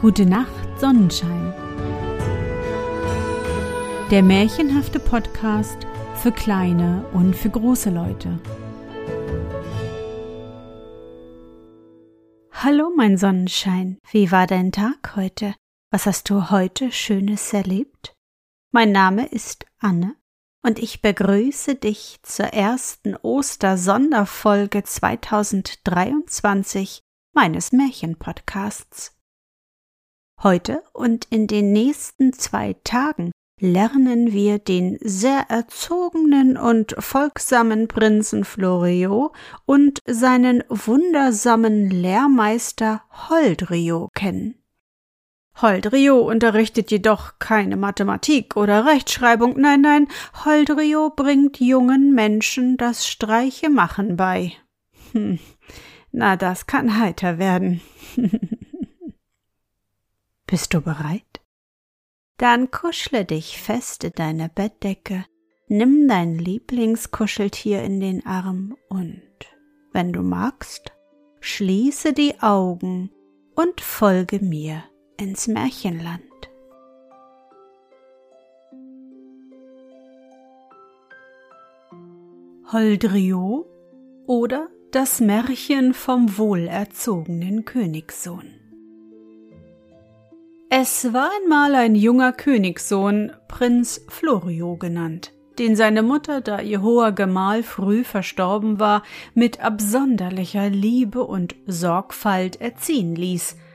Gute Nacht, Sonnenschein. Der märchenhafte Podcast für kleine und für große Leute. Hallo, mein Sonnenschein. Wie war dein Tag heute? Was hast du heute Schönes erlebt? Mein Name ist Anne und ich begrüße dich zur ersten Ostersonderfolge 2023 meines Märchenpodcasts. Heute und in den nächsten zwei Tagen lernen wir den sehr erzogenen und folgsamen Prinzen Florio und seinen wundersamen Lehrmeister Holdrio kennen. Holdrio unterrichtet jedoch keine Mathematik oder Rechtschreibung, nein, nein, Holdrio bringt jungen Menschen das Streichemachen bei. Hm, na, das kann heiter werden. Bist du bereit? Dann kuschle dich fest in deine Bettdecke, nimm dein Lieblingskuscheltier in den Arm und, wenn du magst, schließe die Augen und folge mir ins Märchenland. Holdrio oder das Märchen vom wohlerzogenen Königssohn. Es war einmal ein junger Königssohn, Prinz Florio genannt, den seine Mutter, da ihr hoher Gemahl früh verstorben war, mit absonderlicher Liebe und Sorgfalt erziehen ließ –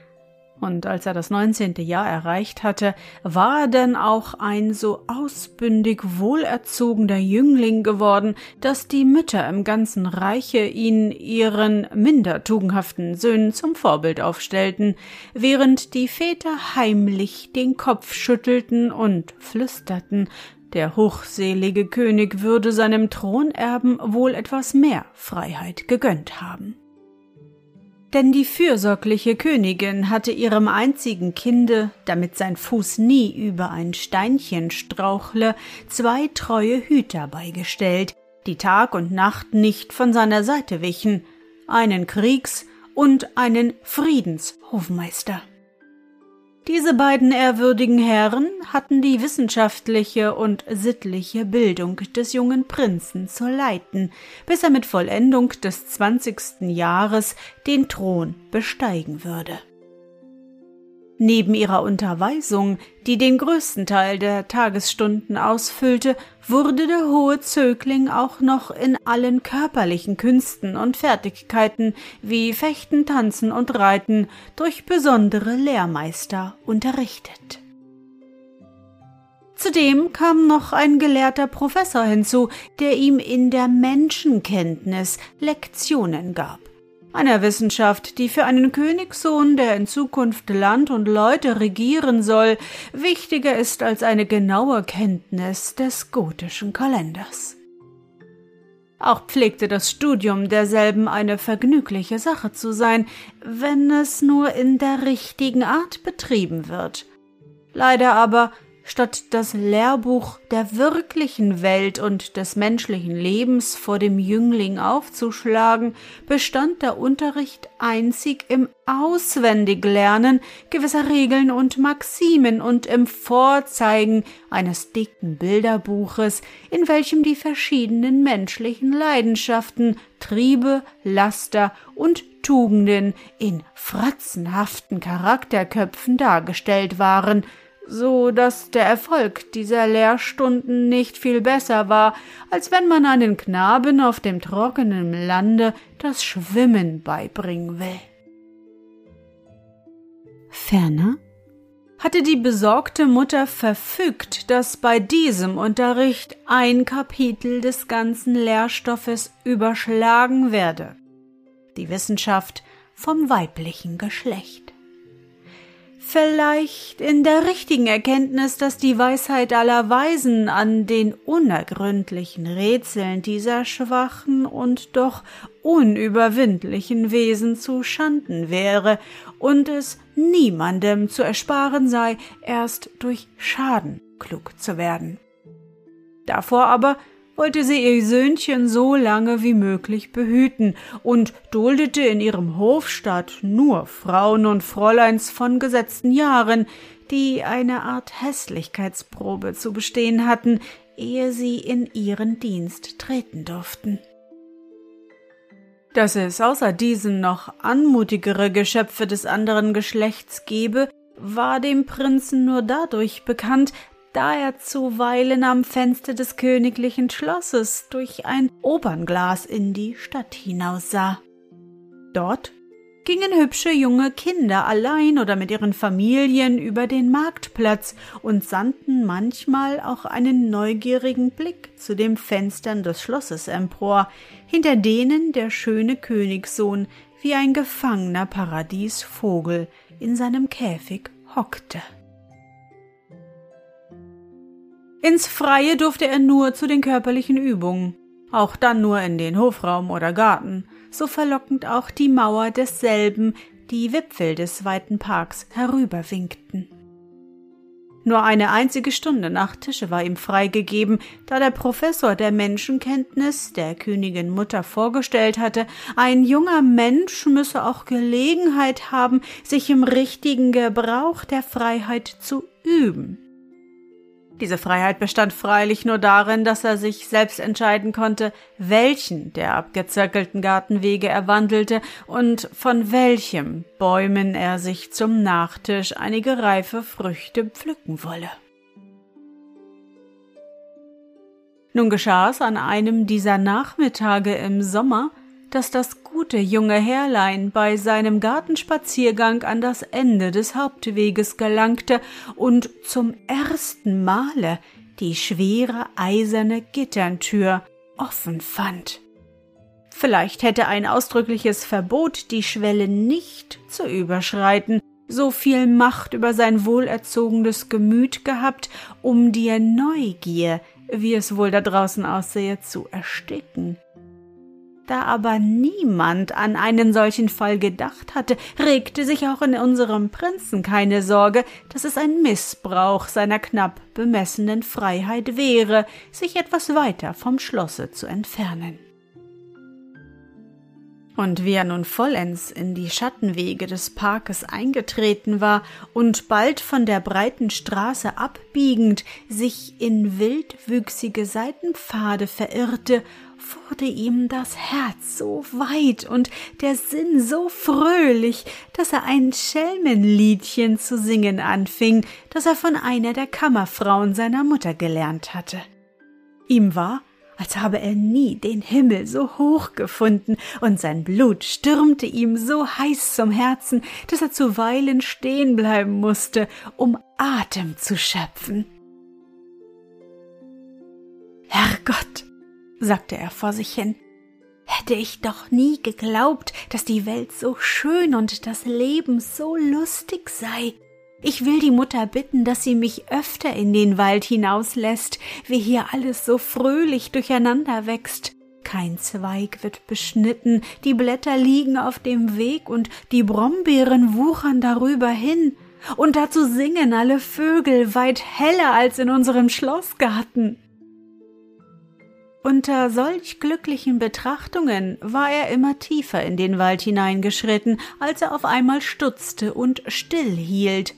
und als er das neunzehnte Jahr erreicht hatte, war er denn auch ein so ausbündig wohlerzogener Jüngling geworden, dass die Mütter im ganzen Reiche ihn ihren minder tugendhaften Söhnen zum Vorbild aufstellten, während die Väter heimlich den Kopf schüttelten und flüsterten, der hochselige König würde seinem Thronerben wohl etwas mehr Freiheit gegönnt haben denn die fürsorgliche Königin hatte ihrem einzigen Kinde, damit sein Fuß nie über ein Steinchen strauchle, zwei treue Hüter beigestellt, die Tag und Nacht nicht von seiner Seite wichen, einen Kriegs- und einen Friedenshofmeister. Diese beiden ehrwürdigen Herren hatten die wissenschaftliche und sittliche Bildung des jungen Prinzen zu leiten, bis er mit Vollendung des zwanzigsten Jahres den Thron besteigen würde. Neben ihrer Unterweisung, die den größten Teil der Tagesstunden ausfüllte, wurde der hohe Zögling auch noch in allen körperlichen Künsten und Fertigkeiten wie Fechten, Tanzen und Reiten durch besondere Lehrmeister unterrichtet. Zudem kam noch ein gelehrter Professor hinzu, der ihm in der Menschenkenntnis Lektionen gab einer Wissenschaft, die für einen Königssohn, der in Zukunft Land und Leute regieren soll, wichtiger ist als eine genaue Kenntnis des gotischen Kalenders. Auch pflegte das Studium derselben eine vergnügliche Sache zu sein, wenn es nur in der richtigen Art betrieben wird. Leider aber statt das Lehrbuch der wirklichen Welt und des menschlichen Lebens vor dem Jüngling aufzuschlagen, bestand der Unterricht einzig im Auswendiglernen gewisser Regeln und Maximen und im Vorzeigen eines dicken Bilderbuches, in welchem die verschiedenen menschlichen Leidenschaften, Triebe, Laster und Tugenden in fratzenhaften Charakterköpfen dargestellt waren, so dass der Erfolg dieser Lehrstunden nicht viel besser war, als wenn man einen Knaben auf dem trockenen Lande das Schwimmen beibringen will. Ferner hatte die besorgte Mutter verfügt, dass bei diesem Unterricht ein Kapitel des ganzen Lehrstoffes überschlagen werde die Wissenschaft vom weiblichen Geschlecht. Vielleicht in der richtigen Erkenntnis, dass die Weisheit aller Weisen an den unergründlichen Rätseln dieser schwachen und doch unüberwindlichen Wesen zu schanden wäre und es niemandem zu ersparen sei, erst durch Schaden klug zu werden. Davor aber wollte sie ihr Söhnchen so lange wie möglich behüten und duldete in ihrem Hofstaat nur Frauen und Fräuleins von gesetzten Jahren, die eine Art Hässlichkeitsprobe zu bestehen hatten, ehe sie in ihren Dienst treten durften. Dass es außer diesen noch anmutigere Geschöpfe des anderen Geschlechts gebe, war dem Prinzen nur dadurch bekannt, da er zuweilen am Fenster des königlichen Schlosses durch ein Opernglas in die Stadt hinaussah. Dort gingen hübsche junge Kinder allein oder mit ihren Familien über den Marktplatz und sandten manchmal auch einen neugierigen Blick zu den Fenstern des Schlosses empor, hinter denen der schöne Königssohn wie ein gefangener Paradiesvogel in seinem Käfig hockte. Ins Freie durfte er nur zu den körperlichen Übungen, auch dann nur in den Hofraum oder Garten, so verlockend auch die Mauer desselben, die Wipfel des weiten Parks herüberwinkten. Nur eine einzige Stunde nach Tische war ihm freigegeben, da der Professor der Menschenkenntnis der Königin Mutter vorgestellt hatte, ein junger Mensch müsse auch Gelegenheit haben, sich im richtigen Gebrauch der Freiheit zu üben. Diese Freiheit bestand freilich nur darin, dass er sich selbst entscheiden konnte, welchen der abgezirkelten Gartenwege er wandelte und von welchem Bäumen er sich zum Nachtisch einige reife Früchte pflücken wolle. Nun geschah es an einem dieser Nachmittage im Sommer, dass das gute junge Herrlein bei seinem Gartenspaziergang an das Ende des Hauptweges gelangte und zum ersten Male die schwere eiserne Gitterntür offen fand. Vielleicht hätte ein ausdrückliches Verbot die Schwelle nicht zu überschreiten, so viel Macht über sein wohlerzogenes Gemüt gehabt, um die Neugier, wie es wohl da draußen aussehe, zu ersticken. Da aber niemand an einen solchen Fall gedacht hatte, regte sich auch in unserem Prinzen keine Sorge, dass es ein Missbrauch seiner knapp bemessenen Freiheit wäre, sich etwas weiter vom Schlosse zu entfernen. Und wie er nun vollends in die Schattenwege des Parkes eingetreten war und bald von der breiten Straße abbiegend sich in wildwüchsige Seitenpfade verirrte wurde ihm das Herz so weit und der Sinn so fröhlich, dass er ein Schelmenliedchen zu singen anfing, das er von einer der Kammerfrauen seiner Mutter gelernt hatte. Ihm war, als habe er nie den Himmel so hoch gefunden, und sein Blut stürmte ihm so heiß zum Herzen, dass er zuweilen stehen bleiben musste, um Atem zu schöpfen. Herrgott, sagte er vor sich hin. Hätte ich doch nie geglaubt, dass die Welt so schön und das Leben so lustig sei. Ich will die Mutter bitten, dass sie mich öfter in den Wald hinauslässt, wie hier alles so fröhlich durcheinander wächst. Kein Zweig wird beschnitten, die Blätter liegen auf dem Weg und die Brombeeren wuchern darüber hin. Und dazu singen alle Vögel weit heller als in unserem Schlossgarten. Unter solch glücklichen Betrachtungen war er immer tiefer in den Wald hineingeschritten, als er auf einmal stutzte und still hielt.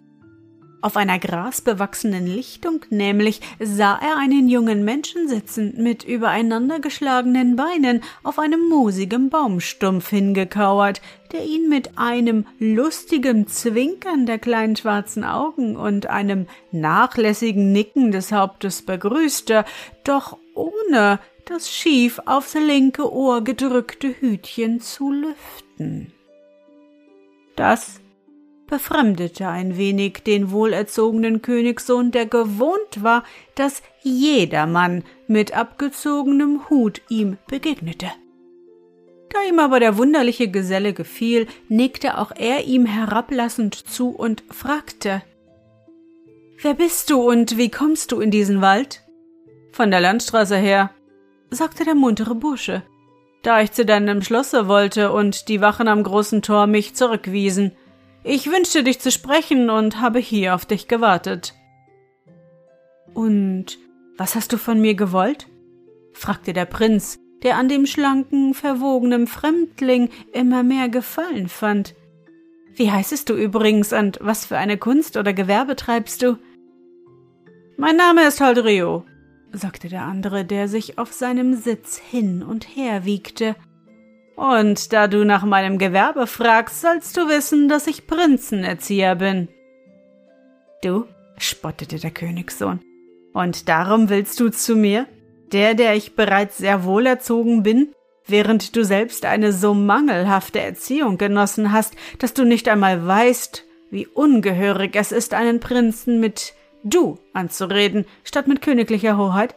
Auf einer grasbewachsenen Lichtung nämlich sah er einen jungen Menschen sitzen, mit übereinandergeschlagenen Beinen auf einem moosigen Baumstumpf hingekauert, der ihn mit einem lustigen Zwinkern der kleinen schwarzen Augen und einem nachlässigen Nicken des Hauptes begrüßte, doch ohne das schief aufs linke Ohr gedrückte Hütchen zu lüften. Das befremdete ein wenig den wohlerzogenen Königssohn, der gewohnt war, dass jedermann mit abgezogenem Hut ihm begegnete. Da ihm aber der wunderliche Geselle gefiel, nickte auch er ihm herablassend zu und fragte Wer bist du und wie kommst du in diesen Wald? Von der Landstraße her, sagte der muntere Bursche, da ich zu deinem Schlosse wollte und die Wachen am großen Tor mich zurückwiesen. Ich wünschte dich zu sprechen und habe hier auf dich gewartet. Und was hast du von mir gewollt? fragte der Prinz, der an dem schlanken, verwogenen Fremdling immer mehr Gefallen fand. Wie heißest du übrigens und was für eine Kunst oder Gewerbe treibst du? Mein Name ist Holdrio, sagte der andere, der sich auf seinem Sitz hin und her wiegte. Und da du nach meinem Gewerbe fragst, sollst du wissen, dass ich Prinzenerzieher bin. Du, spottete der Königssohn, und darum willst du zu mir? Der, der ich bereits sehr wohlerzogen bin, während du selbst eine so mangelhafte Erziehung genossen hast, dass du nicht einmal weißt, wie ungehörig es ist, einen Prinzen mit du anzureden, statt mit königlicher Hoheit?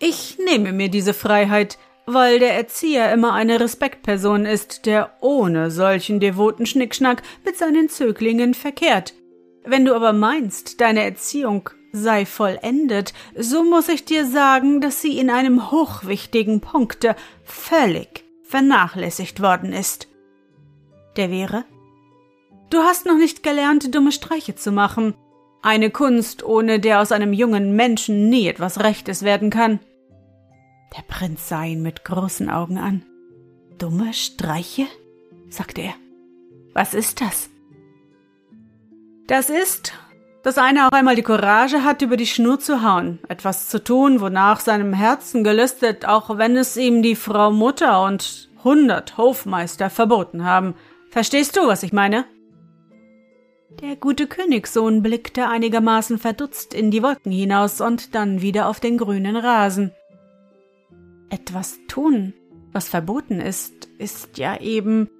Ich nehme mir diese Freiheit, weil der Erzieher immer eine Respektperson ist, der ohne solchen devoten Schnickschnack mit seinen Zöglingen verkehrt. Wenn du aber meinst, deine Erziehung sei vollendet, so muss ich dir sagen, dass sie in einem hochwichtigen Punkte völlig vernachlässigt worden ist. Der wäre? Du hast noch nicht gelernt, dumme Streiche zu machen. Eine Kunst, ohne der aus einem jungen Menschen nie etwas Rechtes werden kann. Der Prinz sah ihn mit großen Augen an. Dumme Streiche? sagte er. Was ist das? Das ist, dass einer auch einmal die Courage hat, über die Schnur zu hauen, etwas zu tun, wonach seinem Herzen gelüstet, auch wenn es ihm die Frau Mutter und hundert Hofmeister verboten haben. Verstehst du, was ich meine? Der gute Königssohn blickte einigermaßen verdutzt in die Wolken hinaus und dann wieder auf den grünen Rasen. Etwas tun, was verboten ist, ist ja eben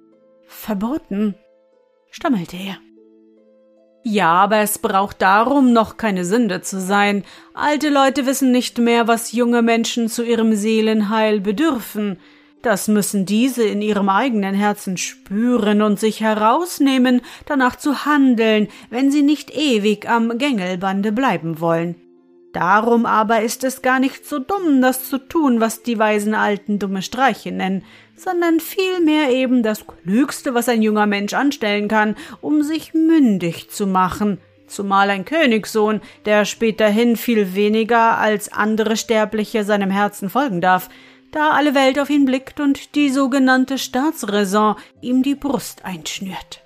verboten, stammelte er. Ja, aber es braucht darum noch keine Sünde zu sein. Alte Leute wissen nicht mehr, was junge Menschen zu ihrem Seelenheil bedürfen. Das müssen diese in ihrem eigenen Herzen spüren und sich herausnehmen, danach zu handeln, wenn sie nicht ewig am Gängelbande bleiben wollen. Darum aber ist es gar nicht so dumm, das zu tun, was die weisen Alten dumme Streiche nennen, sondern vielmehr eben das Klügste, was ein junger Mensch anstellen kann, um sich mündig zu machen, zumal ein Königssohn, der späterhin viel weniger als andere Sterbliche seinem Herzen folgen darf, da alle Welt auf ihn blickt und die sogenannte Staatsräson ihm die Brust einschnürt.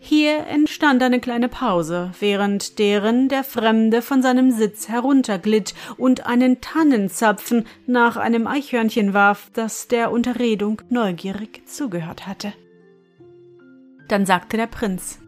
Hier entstand eine kleine Pause, während deren der Fremde von seinem Sitz herunterglitt und einen Tannenzapfen nach einem Eichhörnchen warf, das der Unterredung neugierig zugehört hatte. Dann sagte der Prinz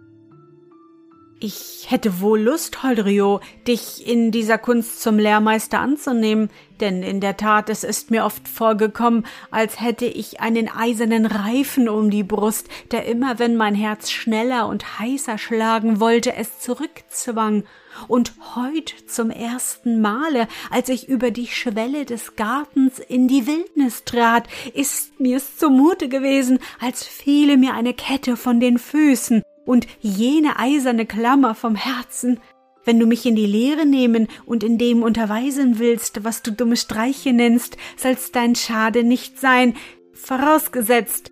ich hätte wohl Lust, Holdrio, dich in dieser Kunst zum Lehrmeister anzunehmen, denn in der Tat es ist mir oft vorgekommen, als hätte ich einen eisernen Reifen um die Brust, der immer, wenn mein Herz schneller und heißer schlagen wollte, es zurückzwang. Und heut zum ersten Male, als ich über die Schwelle des Gartens in die Wildnis trat, ist mir's zumute gewesen, als fiele mir eine Kette von den Füßen, und jene eiserne Klammer vom Herzen, wenn du mich in die Lehre nehmen und in dem unterweisen willst, was du dumme Streiche nennst, soll's dein Schade nicht sein, vorausgesetzt,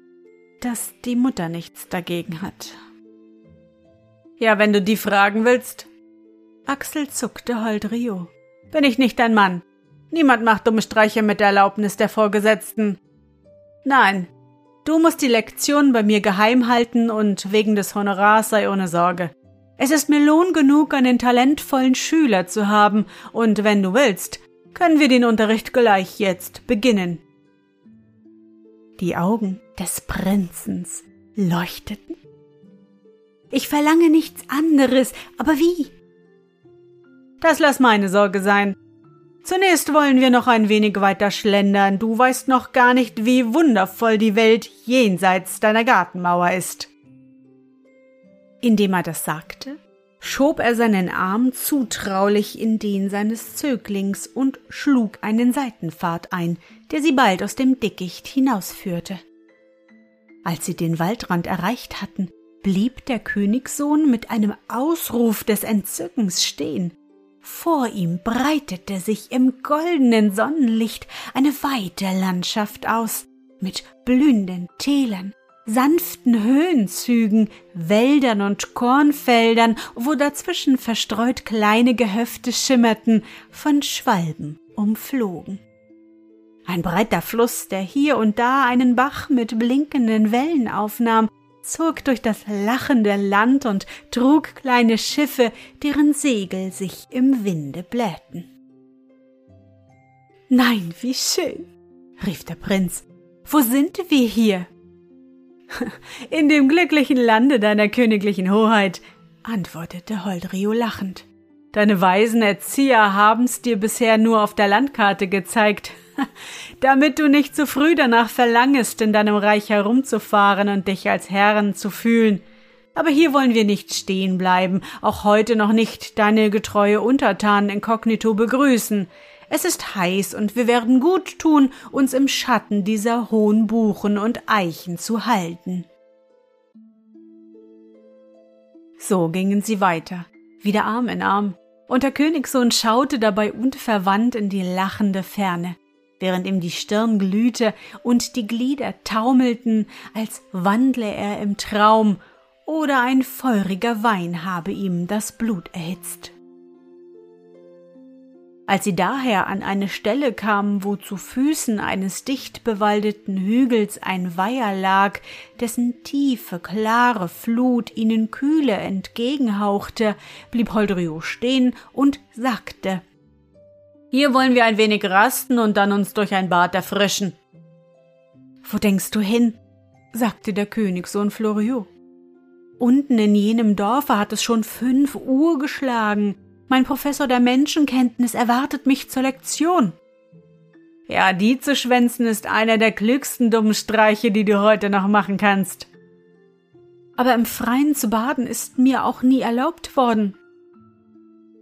dass die Mutter nichts dagegen hat. Ja, wenn du die fragen willst. Axel zuckte hold Rio. Bin ich nicht dein Mann? Niemand macht dumme Streiche mit der Erlaubnis der Vorgesetzten. Nein, Du musst die Lektion bei mir geheim halten und wegen des Honorars sei ohne Sorge. Es ist mir Lohn genug, einen talentvollen Schüler zu haben, und wenn du willst, können wir den Unterricht gleich jetzt beginnen. Die Augen des Prinzens leuchteten. Ich verlange nichts anderes, aber wie? Das lass meine Sorge sein. Zunächst wollen wir noch ein wenig weiter schlendern. Du weißt noch gar nicht, wie wundervoll die Welt jenseits deiner Gartenmauer ist. Indem er das sagte, schob er seinen Arm zutraulich in den seines Zöglings und schlug einen Seitenpfad ein, der sie bald aus dem Dickicht hinausführte. Als sie den Waldrand erreicht hatten, blieb der Königssohn mit einem Ausruf des Entzückens stehen. Vor ihm breitete sich im goldenen Sonnenlicht eine weite Landschaft aus, mit blühenden Tälern, sanften Höhenzügen, Wäldern und Kornfeldern, wo dazwischen verstreut kleine Gehöfte schimmerten, von Schwalben umflogen. Ein breiter Fluss, der hier und da einen Bach mit blinkenden Wellen aufnahm, zog durch das lachende Land und trug kleine Schiffe, deren Segel sich im Winde blähten. Nein, wie schön, rief der Prinz. Wo sind wir hier? In dem glücklichen Lande deiner königlichen Hoheit, antwortete Holdrio lachend. Deine weisen Erzieher haben's dir bisher nur auf der Landkarte gezeigt, damit du nicht zu früh danach verlangest, in deinem Reich herumzufahren und dich als Herren zu fühlen. Aber hier wollen wir nicht stehen bleiben, auch heute noch nicht deine getreue Untertanen inkognito begrüßen. Es ist heiß und wir werden gut tun, uns im Schatten dieser hohen Buchen und Eichen zu halten. So gingen sie weiter, wieder Arm in Arm, und der Königssohn schaute dabei unverwandt in die lachende Ferne, während ihm die Stirn glühte und die Glieder taumelten, als wandle er im Traum, oder ein feuriger Wein habe ihm das Blut erhitzt. Als sie daher an eine Stelle kamen, wo zu Füßen eines dicht bewaldeten Hügels ein Weiher lag, dessen tiefe, klare Flut ihnen kühle entgegenhauchte, blieb Holdrio stehen und sagte Hier wollen wir ein wenig rasten und dann uns durch ein Bad erfrischen. Wo denkst du hin? sagte der Königssohn Floriot. Unten in jenem Dorfe hat es schon fünf Uhr geschlagen, mein Professor der Menschenkenntnis erwartet mich zur Lektion. Ja, die zu schwänzen ist einer der klügsten dummen Streiche, die du heute noch machen kannst. Aber im Freien zu baden ist mir auch nie erlaubt worden.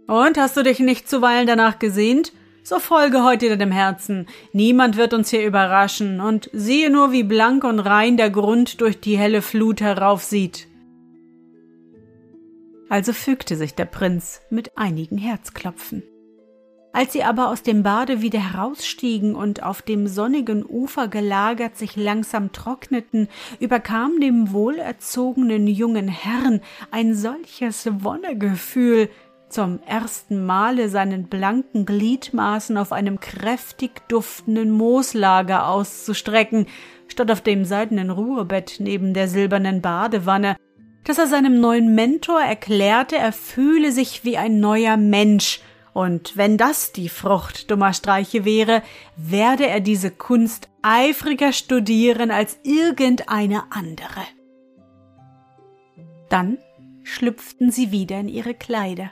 Und hast du dich nicht zuweilen danach gesehnt? So folge heute deinem Herzen. Niemand wird uns hier überraschen, und siehe nur, wie blank und rein der Grund durch die helle Flut heraufsieht. Also fügte sich der Prinz mit einigen Herzklopfen. Als sie aber aus dem Bade wieder herausstiegen und auf dem sonnigen Ufer gelagert sich langsam trockneten, überkam dem wohlerzogenen jungen Herrn ein solches Wonnegefühl, zum ersten Male seinen blanken Gliedmaßen auf einem kräftig duftenden Mooslager auszustrecken, statt auf dem seidenen Ruhebett neben der silbernen Badewanne, dass er seinem neuen Mentor erklärte, er fühle sich wie ein neuer Mensch, und wenn das die Frucht dummer Streiche wäre, werde er diese Kunst eifriger studieren als irgendeine andere. Dann schlüpften sie wieder in ihre Kleider.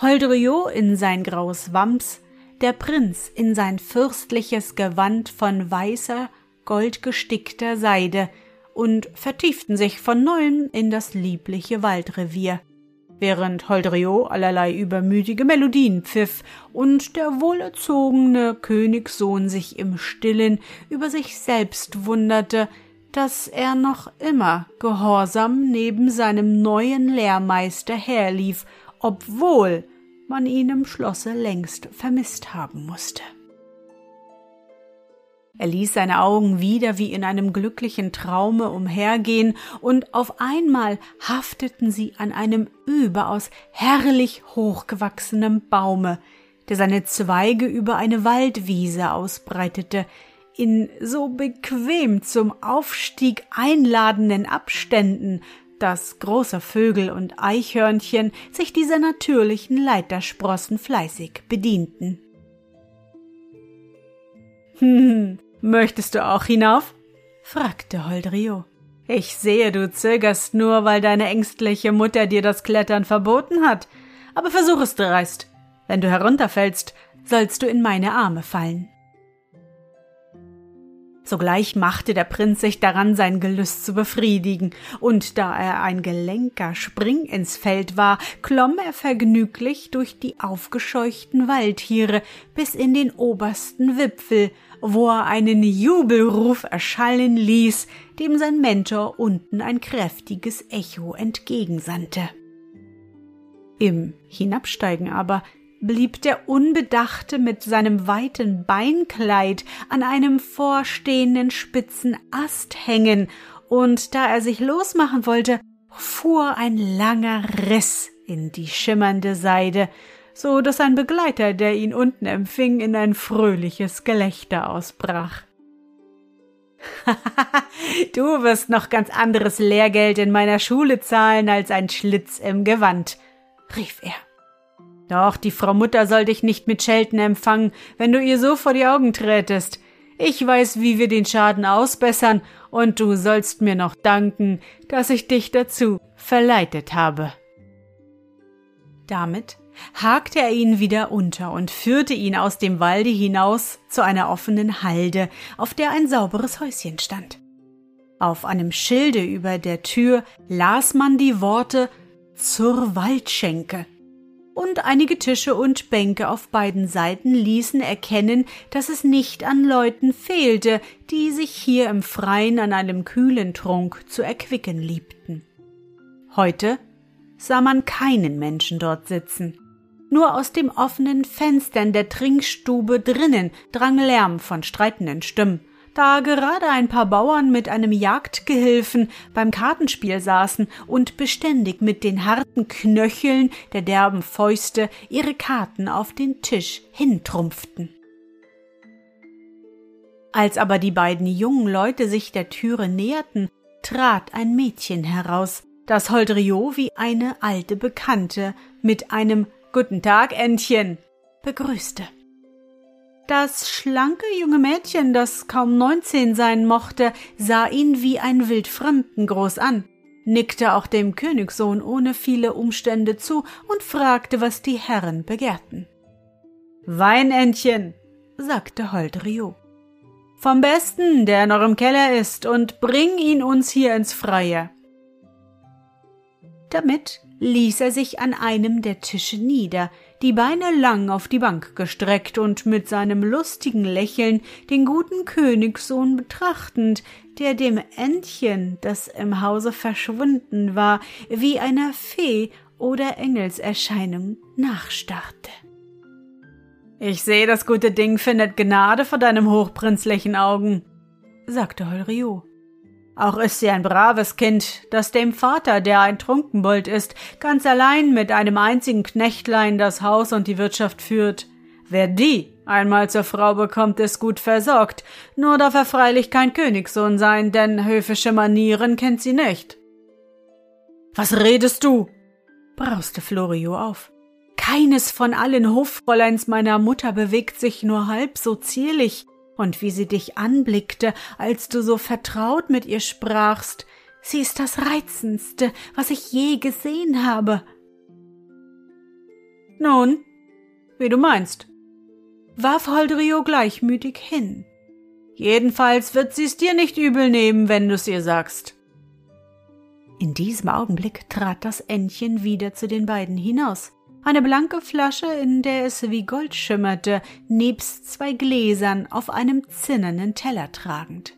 Holdriot in sein graues Wams, der Prinz in sein fürstliches Gewand von weißer, goldgestickter Seide, und vertieften sich von neuem in das liebliche Waldrevier, während Holdrio allerlei übermütige Melodien pfiff und der wohlerzogene Königssohn sich im stillen über sich selbst wunderte, dass er noch immer gehorsam neben seinem neuen Lehrmeister herlief, obwohl man ihn im Schlosse längst vermisst haben musste. Er ließ seine Augen wieder wie in einem glücklichen Traume umhergehen, und auf einmal hafteten sie an einem überaus herrlich hochgewachsenen Baume, der seine Zweige über eine Waldwiese ausbreitete, in so bequem zum Aufstieg einladenden Abständen, dass große Vögel und Eichhörnchen sich dieser natürlichen Leitersprossen fleißig bedienten. Hm, Möchtest du auch hinauf? fragte Holdrio. Ich sehe, du zögerst nur, weil deine ängstliche Mutter dir das Klettern verboten hat. Aber versuch es dreist. Wenn du herunterfällst, sollst du in meine Arme fallen. Sogleich machte der Prinz sich daran, sein Gelüst zu befriedigen, und da er ein gelenker Spring ins Feld war, klomm er vergnüglich durch die aufgescheuchten Waldtiere bis in den obersten Wipfel wo er einen Jubelruf erschallen ließ, dem sein Mentor unten ein kräftiges Echo entgegensandte. Im Hinabsteigen aber blieb der Unbedachte mit seinem weiten Beinkleid an einem vorstehenden spitzen Ast hängen und da er sich losmachen wollte, fuhr ein langer Riss in die schimmernde Seide, so dass ein Begleiter, der ihn unten empfing, in ein fröhliches Gelächter ausbrach. du wirst noch ganz anderes Lehrgeld in meiner Schule zahlen als ein Schlitz im Gewand, rief er. Doch die Frau Mutter soll dich nicht mit Schelten empfangen, wenn du ihr so vor die Augen trätest. Ich weiß, wie wir den Schaden ausbessern, und du sollst mir noch danken, dass ich dich dazu verleitet habe. Damit hakte er ihn wieder unter und führte ihn aus dem Walde hinaus zu einer offenen Halde, auf der ein sauberes Häuschen stand. Auf einem Schilde über der Tür las man die Worte zur Waldschenke. Und einige Tische und Bänke auf beiden Seiten ließen erkennen, dass es nicht an Leuten fehlte, die sich hier im Freien an einem kühlen Trunk zu erquicken liebten. Heute sah man keinen Menschen dort sitzen. Nur aus dem offenen Fenstern der Trinkstube drinnen drang Lärm von streitenden Stimmen, da gerade ein paar Bauern mit einem Jagdgehilfen beim Kartenspiel saßen und beständig mit den harten Knöcheln der derben Fäuste ihre Karten auf den Tisch hintrumpften. Als aber die beiden jungen Leute sich der Türe näherten, trat ein Mädchen heraus, das Holdrio wie eine alte Bekannte mit einem Guten Tag, Entchen, begrüßte. Das schlanke junge Mädchen, das kaum neunzehn sein mochte, sah ihn wie ein Wildfremden groß an, nickte auch dem Königssohn ohne viele Umstände zu und fragte, was die Herren begehrten. Wein, Entchen, sagte Holdrio. Vom Besten, der noch im Keller ist, und bring ihn uns hier ins Freie. Damit ließ er sich an einem der Tische nieder, die Beine lang auf die Bank gestreckt und mit seinem lustigen Lächeln den guten Königssohn betrachtend, der dem Entchen, das im Hause verschwunden war, wie einer Fee oder Engelserscheinung nachstarrte. Ich sehe, das gute Ding findet Gnade vor deinem hochprinzlichen Augen, sagte Holriot. Auch ist sie ein braves Kind, das dem Vater, der ein Trunkenbold ist, ganz allein mit einem einzigen Knechtlein das Haus und die Wirtschaft führt. Wer die einmal zur Frau bekommt, ist gut versorgt, nur darf er freilich kein Königssohn sein, denn höfische Manieren kennt sie nicht. Was redest du? brauste Florio auf. Keines von allen Hoffräuleins meiner Mutter bewegt sich nur halb so zierlich, und wie sie dich anblickte, als du so vertraut mit ihr sprachst. Sie ist das Reizendste, was ich je gesehen habe. Nun, wie du meinst, warf Holdrio gleichmütig hin. Jedenfalls wird sie's dir nicht übel nehmen, wenn du's ihr sagst. In diesem Augenblick trat das Entchen wieder zu den beiden hinaus eine blanke Flasche, in der es wie Gold schimmerte, nebst zwei Gläsern auf einem zinnernen Teller tragend.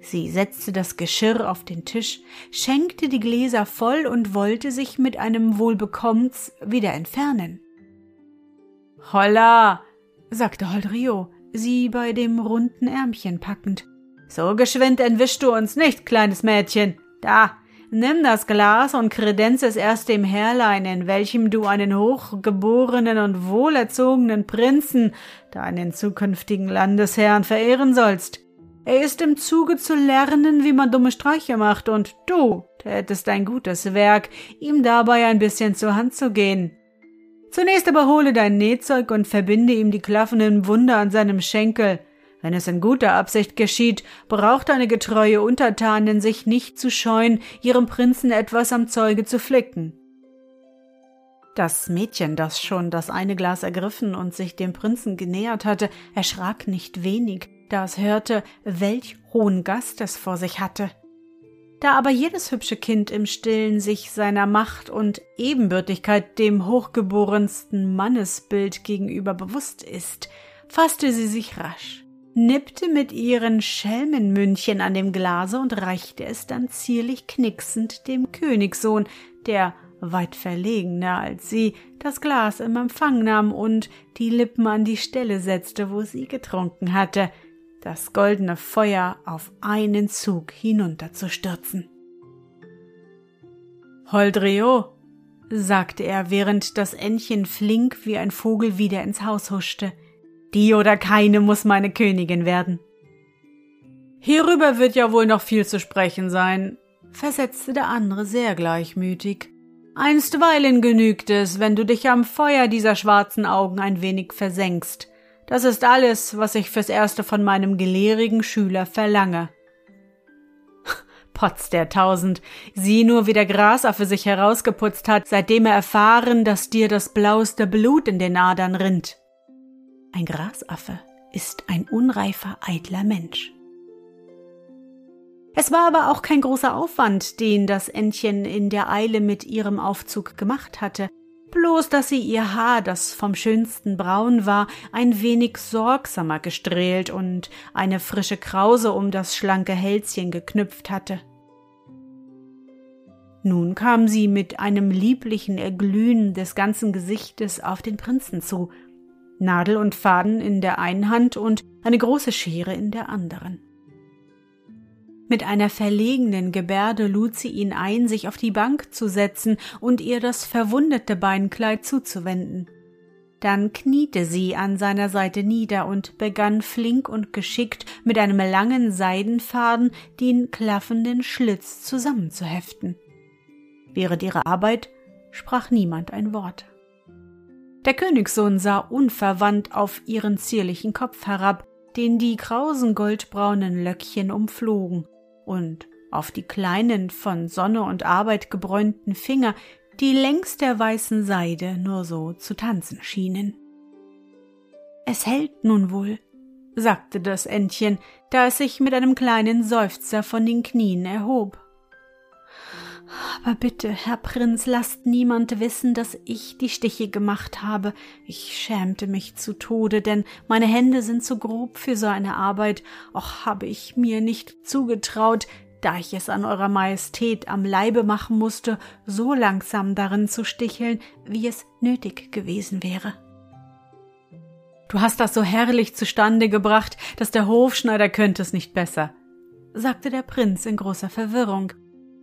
Sie setzte das Geschirr auf den Tisch, schenkte die Gläser voll und wollte sich mit einem Wohlbekommens wieder entfernen. Holla, sagte Holdrio, sie bei dem runden Ärmchen packend. So geschwind entwischst du uns nicht, kleines Mädchen. Da, Nimm das Glas und kredenz es erst dem Herrlein, in welchem du einen hochgeborenen und wohlerzogenen Prinzen, deinen zukünftigen Landesherrn, verehren sollst. Er ist im Zuge zu lernen, wie man dumme Streiche macht, und du tätest ein gutes Werk, ihm dabei ein bisschen zur Hand zu gehen. Zunächst aber hole dein Nähzeug und verbinde ihm die klaffenden Wunder an seinem Schenkel. Wenn es in guter Absicht geschieht, braucht eine getreue Untertanin sich nicht zu scheuen, ihrem Prinzen etwas am Zeuge zu flicken. Das Mädchen, das schon das eine Glas ergriffen und sich dem Prinzen genähert hatte, erschrak nicht wenig, da es hörte, welch hohen Gast es vor sich hatte. Da aber jedes hübsche Kind im Stillen sich seiner Macht und Ebenbürtigkeit dem hochgeborensten Mannesbild gegenüber bewusst ist, fasste sie sich rasch nippte mit ihren Schelmenmündchen an dem Glase und reichte es dann zierlich knicksend dem Königssohn, der weit verlegener als sie das Glas im Empfang nahm und die Lippen an die Stelle setzte, wo sie getrunken hatte. das goldene Feuer auf einen Zug hinunterzustürzen. Holdrio, sagte er, während das Entchen flink wie ein Vogel wieder ins Haus huschte, die oder keine muss meine Königin werden. Hierüber wird ja wohl noch viel zu sprechen sein, versetzte der andere sehr gleichmütig. Einstweilen genügt es, wenn du dich am Feuer dieser schwarzen Augen ein wenig versenkst. Das ist alles, was ich fürs Erste von meinem gelehrigen Schüler verlange. Potz der Tausend, sieh nur, wie der Grasaffe sich herausgeputzt hat, seitdem er erfahren, dass dir das blauste Blut in den Adern rinnt. Ein Grasaffe ist ein unreifer, eitler Mensch. Es war aber auch kein großer Aufwand, den das Entchen in der Eile mit ihrem Aufzug gemacht hatte, bloß dass sie ihr Haar, das vom schönsten Braun war, ein wenig sorgsamer gestrählt und eine frische Krause um das schlanke Hälschen geknüpft hatte. Nun kam sie mit einem lieblichen Erglühen des ganzen Gesichtes auf den Prinzen zu, Nadel und Faden in der einen Hand und eine große Schere in der anderen. Mit einer verlegenen Gebärde lud sie ihn ein, sich auf die Bank zu setzen und ihr das verwundete Beinkleid zuzuwenden. Dann kniete sie an seiner Seite nieder und begann flink und geschickt mit einem langen Seidenfaden den klaffenden Schlitz zusammenzuheften. Während ihrer Arbeit sprach niemand ein Wort. Der Königssohn sah unverwandt auf ihren zierlichen Kopf herab, den die krausen goldbraunen Löckchen umflogen und auf die kleinen, von Sonne und Arbeit gebräunten Finger, die längs der weißen Seide nur so zu tanzen schienen. Es hält nun wohl, sagte das Entchen, da es sich mit einem kleinen Seufzer von den Knien erhob. Aber bitte, Herr Prinz, lasst niemand wissen, dass ich die Stiche gemacht habe. Ich schämte mich zu Tode, denn meine Hände sind zu grob für so eine Arbeit. Och habe ich mir nicht zugetraut, da ich es an Eurer Majestät am Leibe machen musste, so langsam darin zu sticheln, wie es nötig gewesen wäre. Du hast das so herrlich zustande gebracht, dass der Hofschneider könnte es nicht besser, sagte der Prinz in großer Verwirrung.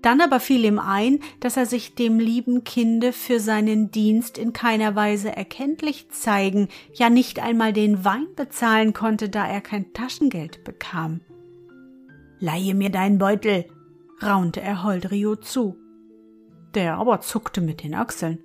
Dann aber fiel ihm ein, dass er sich dem lieben Kinde für seinen Dienst in keiner Weise erkenntlich zeigen, ja nicht einmal den Wein bezahlen konnte, da er kein Taschengeld bekam. Leihe mir deinen Beutel, raunte er Holdrio zu. Der aber zuckte mit den Achseln.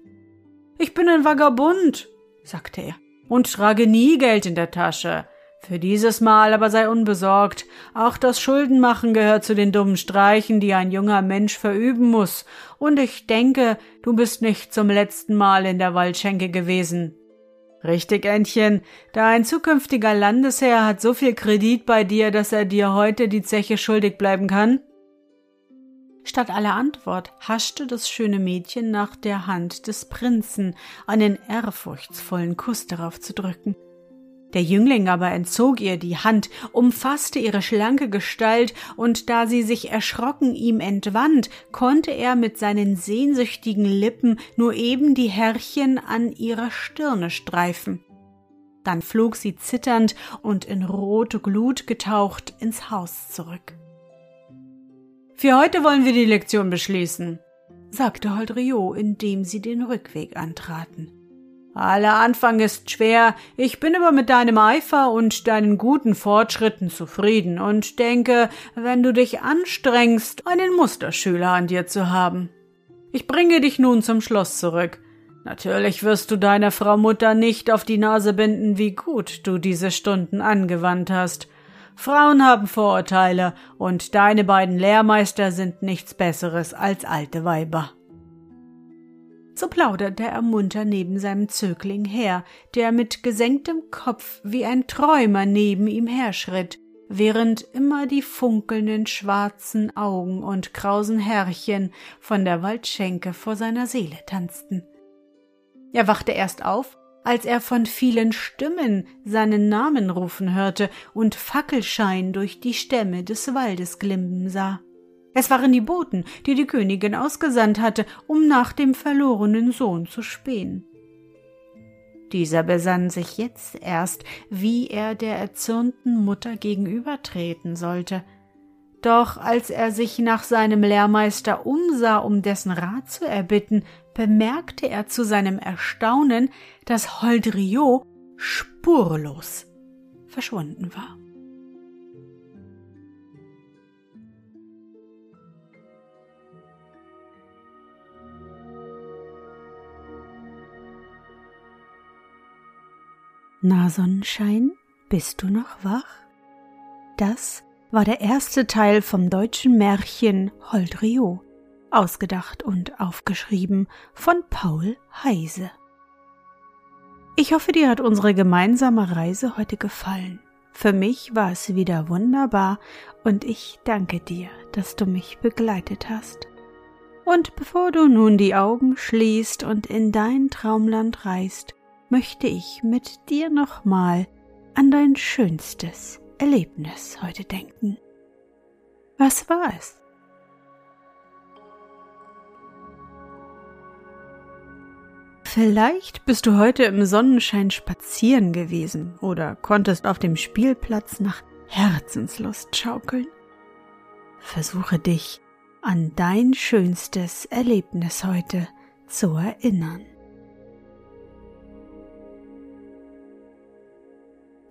Ich bin ein Vagabund, sagte er, und trage nie Geld in der Tasche. Für dieses Mal aber sei unbesorgt. Auch das Schuldenmachen gehört zu den dummen Streichen, die ein junger Mensch verüben muss. Und ich denke, du bist nicht zum letzten Mal in der Waldschenke gewesen. Richtig, Entchen. Da ein zukünftiger Landesherr hat so viel Kredit bei dir, dass er dir heute die Zeche schuldig bleiben kann? Statt aller Antwort haschte das schöne Mädchen nach der Hand des Prinzen, einen ehrfurchtsvollen Kuss darauf zu drücken. Der Jüngling aber entzog ihr die Hand, umfasste ihre schlanke Gestalt, und da sie sich erschrocken ihm entwand, konnte er mit seinen sehnsüchtigen Lippen nur eben die Härchen an ihrer Stirne streifen. Dann flog sie zitternd und in rote Glut getaucht ins Haus zurück. Für heute wollen wir die Lektion beschließen, sagte Holdrio, indem sie den Rückweg antraten. Aller Anfang ist schwer, ich bin aber mit deinem Eifer und deinen guten Fortschritten zufrieden und denke, wenn du dich anstrengst, einen Musterschüler an dir zu haben. Ich bringe dich nun zum Schloss zurück. Natürlich wirst du deiner Frau Mutter nicht auf die Nase binden, wie gut du diese Stunden angewandt hast. Frauen haben Vorurteile, und deine beiden Lehrmeister sind nichts Besseres als alte Weiber. So plauderte er munter neben seinem Zögling her, der mit gesenktem Kopf wie ein Träumer neben ihm herschritt, während immer die funkelnden schwarzen Augen und krausen Herrchen von der Waldschenke vor seiner Seele tanzten. Er wachte erst auf, als er von vielen Stimmen seinen Namen rufen hörte und Fackelschein durch die Stämme des Waldes glimmen sah. Es waren die Boten, die die Königin ausgesandt hatte, um nach dem verlorenen Sohn zu spähen. Dieser besann sich jetzt erst, wie er der erzürnten Mutter gegenübertreten sollte. Doch als er sich nach seinem Lehrmeister umsah, um dessen Rat zu erbitten, bemerkte er zu seinem Erstaunen, dass Holdriot spurlos verschwunden war. Na Sonnenschein, bist du noch wach? Das war der erste Teil vom deutschen Märchen Holdrio, ausgedacht und aufgeschrieben von Paul Heise. Ich hoffe, dir hat unsere gemeinsame Reise heute gefallen. Für mich war es wieder wunderbar und ich danke dir, dass du mich begleitet hast. Und bevor du nun die Augen schließt und in dein Traumland reist, möchte ich mit dir nochmal an dein schönstes Erlebnis heute denken. Was war es? Vielleicht bist du heute im Sonnenschein spazieren gewesen oder konntest auf dem Spielplatz nach Herzenslust schaukeln. Versuche dich an dein schönstes Erlebnis heute zu erinnern.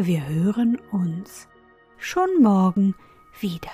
Wir hören uns schon morgen wieder.